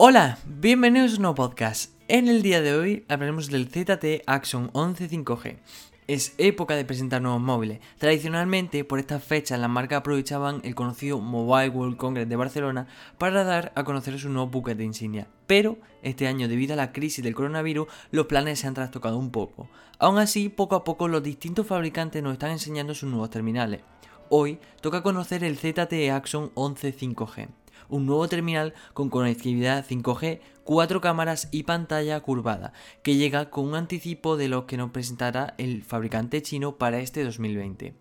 Hola, bienvenidos a un nuevo podcast. En el día de hoy hablaremos del ZT Action 11 5G. Es época de presentar nuevos móviles. Tradicionalmente, por estas fechas, las marcas aprovechaban el conocido Mobile World Congress de Barcelona para dar a conocer sus nuevos buques de insignia. Pero, este año, debido a la crisis del coronavirus, los planes se han trastocado un poco. Aún así, poco a poco, los distintos fabricantes nos están enseñando sus nuevos terminales. Hoy toca conocer el ZTE Action 11 5G un nuevo terminal con conectividad 5G, cuatro cámaras y pantalla curvada, que llega con un anticipo de lo que nos presentará el fabricante chino para este 2020.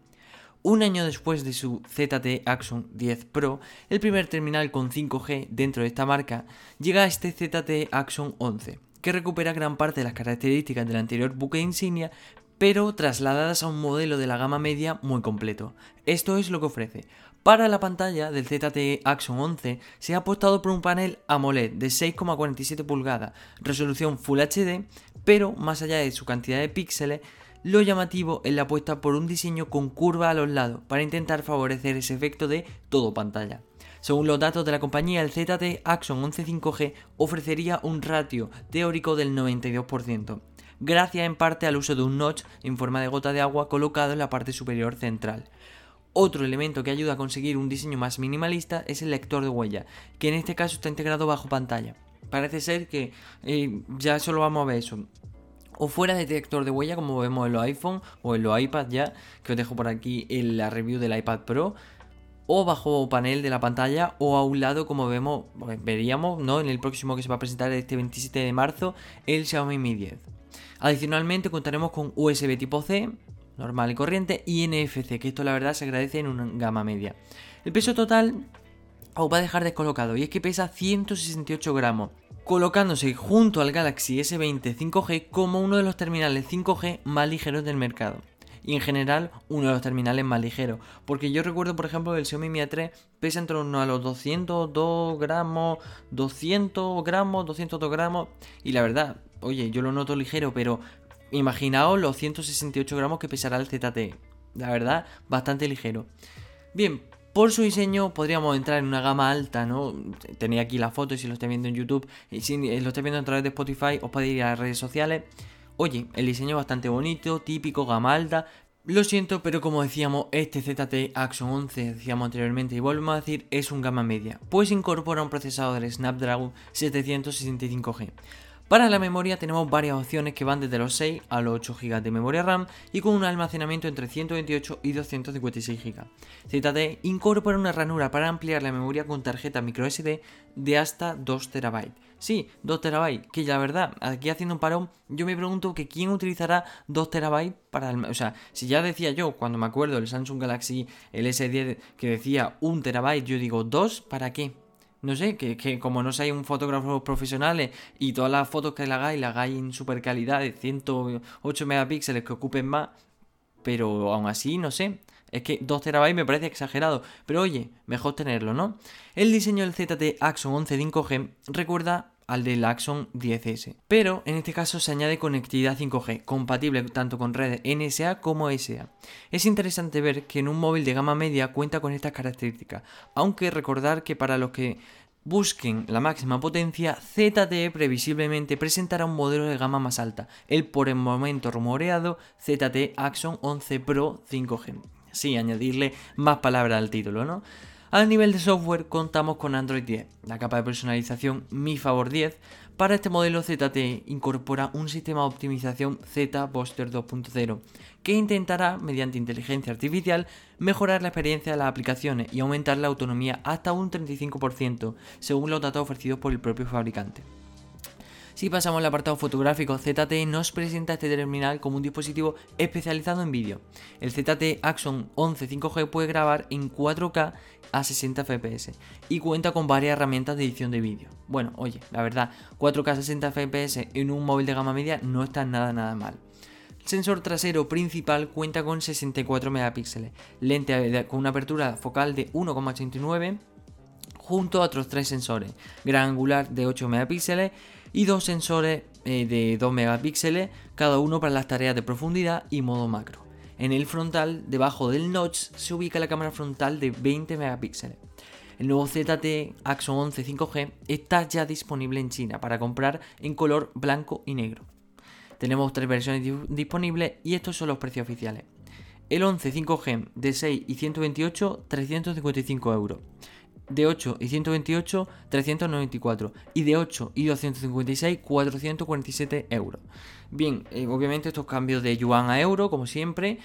Un año después de su ZTE Action 10 Pro, el primer terminal con 5G dentro de esta marca, llega a este ZTE Action 11, que recupera gran parte de las características del anterior buque insignia, pero trasladadas a un modelo de la gama media muy completo. Esto es lo que ofrece. Para la pantalla del ZTE Action 11 se ha apostado por un panel AMOLED de 6,47 pulgadas, resolución Full HD, pero más allá de su cantidad de píxeles, lo llamativo es la apuesta por un diseño con curva a los lados para intentar favorecer ese efecto de todo pantalla. Según los datos de la compañía, el ZTE Action 11 5G ofrecería un ratio teórico del 92%, gracias en parte al uso de un notch en forma de gota de agua colocado en la parte superior central. Otro elemento que ayuda a conseguir un diseño más minimalista es el lector de huella, que en este caso está integrado bajo pantalla. Parece ser que eh, ya solo vamos a ver eso. O fuera de lector de huella, como vemos en los iPhone o en los iPad ya, que os dejo por aquí en la review del iPad Pro o bajo panel de la pantalla o a un lado como vemos, pues, veríamos ¿no? en el próximo que se va a presentar este 27 de marzo el Xiaomi Mi 10. Adicionalmente contaremos con USB tipo C, normal y corriente, y NFC, que esto la verdad se agradece en una gama media. El peso total os va a dejar descolocado y es que pesa 168 gramos, colocándose junto al Galaxy S20 5G como uno de los terminales 5G más ligeros del mercado. Y en general uno de los terminales más ligeros. Porque yo recuerdo, por ejemplo, el Xiaomi Mi A3 pesa en torno a los 202 gramos, 200 gramos, 202 gramos. Y la verdad, oye, yo lo noto ligero, pero imaginaos los 168 gramos que pesará el ZT. La verdad, bastante ligero. Bien, por su diseño podríamos entrar en una gama alta, ¿no? Tenía aquí la foto y si lo estáis viendo en YouTube y si lo estáis viendo a través de Spotify os podéis ir a las redes sociales. Oye, el diseño es bastante bonito, típico, gama alta. Lo siento, pero como decíamos, este ZT Action 11, decíamos anteriormente y volvemos a decir, es un gama media, pues incorpora un procesador Snapdragon 765G. Para la memoria tenemos varias opciones que van desde los 6 a los 8 GB de memoria RAM y con un almacenamiento entre 128 y 256 GB. ZTE incorpora una ranura para ampliar la memoria con tarjeta microSD de hasta 2 TB. Sí, 2 TB, que la verdad, aquí haciendo un parón, yo me pregunto que quién utilizará 2 TB para el... O sea, si ya decía yo, cuando me acuerdo del Samsung Galaxy el S10 que decía 1 TB, yo digo 2, ¿para qué? No sé, que, como no seáis un fotógrafo profesional y todas las fotos que le hagáis, la hagáis en super calidad de 108 megapíxeles que ocupen más, pero aún así, no sé. Es que 2 terabytes me parece exagerado, pero oye, mejor tenerlo, ¿no? El diseño del ZT Axon 11 5G recuerda al del Axon 10S. Pero en este caso se añade conectividad 5G, compatible tanto con redes NSA como SA. Es interesante ver que en un móvil de gama media cuenta con estas características, aunque recordar que para los que busquen la máxima potencia, ZTE previsiblemente presentará un modelo de gama más alta, el por el momento rumoreado ZTE Axon 11 Pro 5G. Sí, añadirle más palabras al título, ¿no? A nivel de software contamos con Android 10, la capa de personalización Mi Favor 10. Para este modelo ZTE incorpora un sistema de optimización Z Buster 2.0 que intentará, mediante inteligencia artificial, mejorar la experiencia de las aplicaciones y aumentar la autonomía hasta un 35%, según los datos ofrecidos por el propio fabricante. Si pasamos al apartado fotográfico, ZTE nos presenta este terminal como un dispositivo especializado en vídeo. El ZTE Axon 11 5G puede grabar en 4K a 60 fps y cuenta con varias herramientas de edición de vídeo. Bueno, oye, la verdad, 4K a 60 fps en un móvil de gama media no está nada nada mal. El sensor trasero principal cuenta con 64 megapíxeles, lente con una apertura focal de 1,89 junto a otros tres sensores, gran angular de 8 megapíxeles y dos sensores eh, de 2 megapíxeles, cada uno para las tareas de profundidad y modo macro. En el frontal, debajo del notch, se ubica la cámara frontal de 20 megapíxeles. el nuevo ZTE Axon 11 5G está ya disponible en China para comprar en color blanco y negro. Tenemos tres versiones disponibles y estos son los precios oficiales. El 11 5G de 6 y 128, 355 euros. De 8 y 128, 394. Y de 8 y 256, 447 euros. Bien, eh, obviamente estos cambios de yuan a euro, como siempre,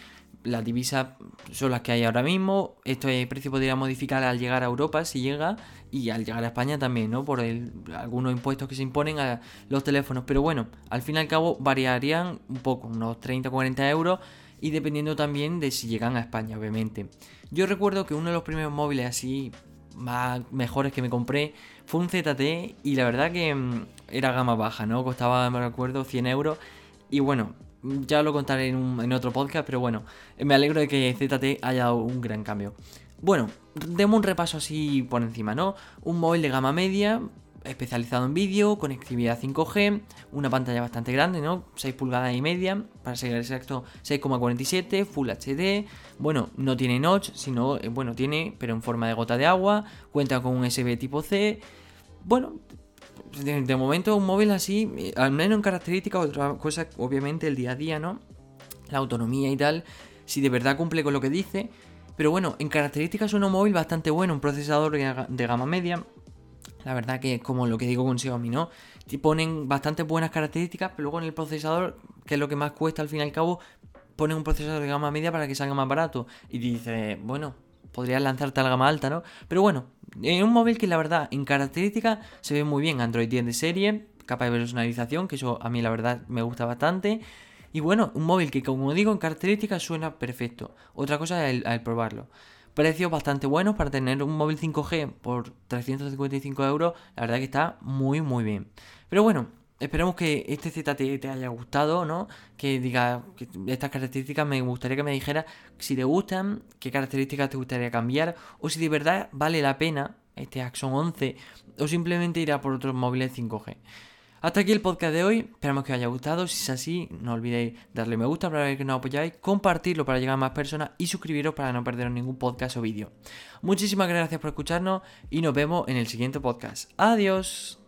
las divisas son las que hay ahora mismo. Esto el precio podría modificar al llegar a Europa si llega y al llegar a España también, ¿no? Por algunos impuestos que se imponen a los teléfonos. Pero bueno, al fin y al cabo variarían un poco, unos 30-40 euros y dependiendo también de si llegan a España, obviamente. Yo recuerdo que uno de los primeros móviles así más mejores que me compré fue un ZT y la verdad que mm, era gama baja, ¿no? Costaba, me recuerdo, 100 euros. Y bueno, ya lo contaré en, otro podcast, pero bueno, me alegro de que ZT haya dado un gran cambio. Bueno, demos un repaso así por encima, ¿no? Un móvil de gama media, especializado en vídeo, conectividad 5G, una pantalla bastante grande, ¿no? 6 pulgadas y media, para ser exacto 6,47, Full HD, bueno, no tiene notch, sino, eh, bueno, tiene, pero en forma de gota de agua, cuenta con un USB tipo C, bueno, de, momento un móvil así, eh, al menos en características, otra cosa, obviamente el día a día, ¿no? La autonomía y tal, si de verdad cumple con lo que dice. Pero bueno, en características es un móvil bastante bueno, un procesador de gama media. La verdad que como lo que digo con Xiaomi, ¿no? Ponen bastante buenas características, pero luego en el procesador, que es lo que más cuesta al fin y al cabo, ponen un procesador de gama media para que salga más barato. Y dices, bueno, podrías lanzarte a la gama alta, ¿no? Pero bueno, es un móvil que la verdad en características se ve muy bien. Android 10 de serie, capa de personalización, que eso a mí la verdad me gusta bastante. Y bueno, un móvil que como digo en características suena perfecto. Otra cosa es el, probarlo. Precios bastante buenos para tener un móvil 5G por 355 euros. La verdad que está muy muy bien. Pero bueno, Esperemos que este ZT te haya gustado, ¿no? Que diga que estas características me gustaría que me dijera si te gustan, qué características te gustaría cambiar, o si de verdad vale la pena este Axon 11, o simplemente ir a por otros móviles 5G. Hasta aquí el podcast de hoy, esperamos que os haya gustado, si es así, no olvidéis darle me gusta para ver que nos apoyáis, compartirlo para llegar a más personas y suscribiros para no perderos ningún podcast o vídeo. Muchísimas gracias por escucharnos y nos vemos en el siguiente podcast. Adiós.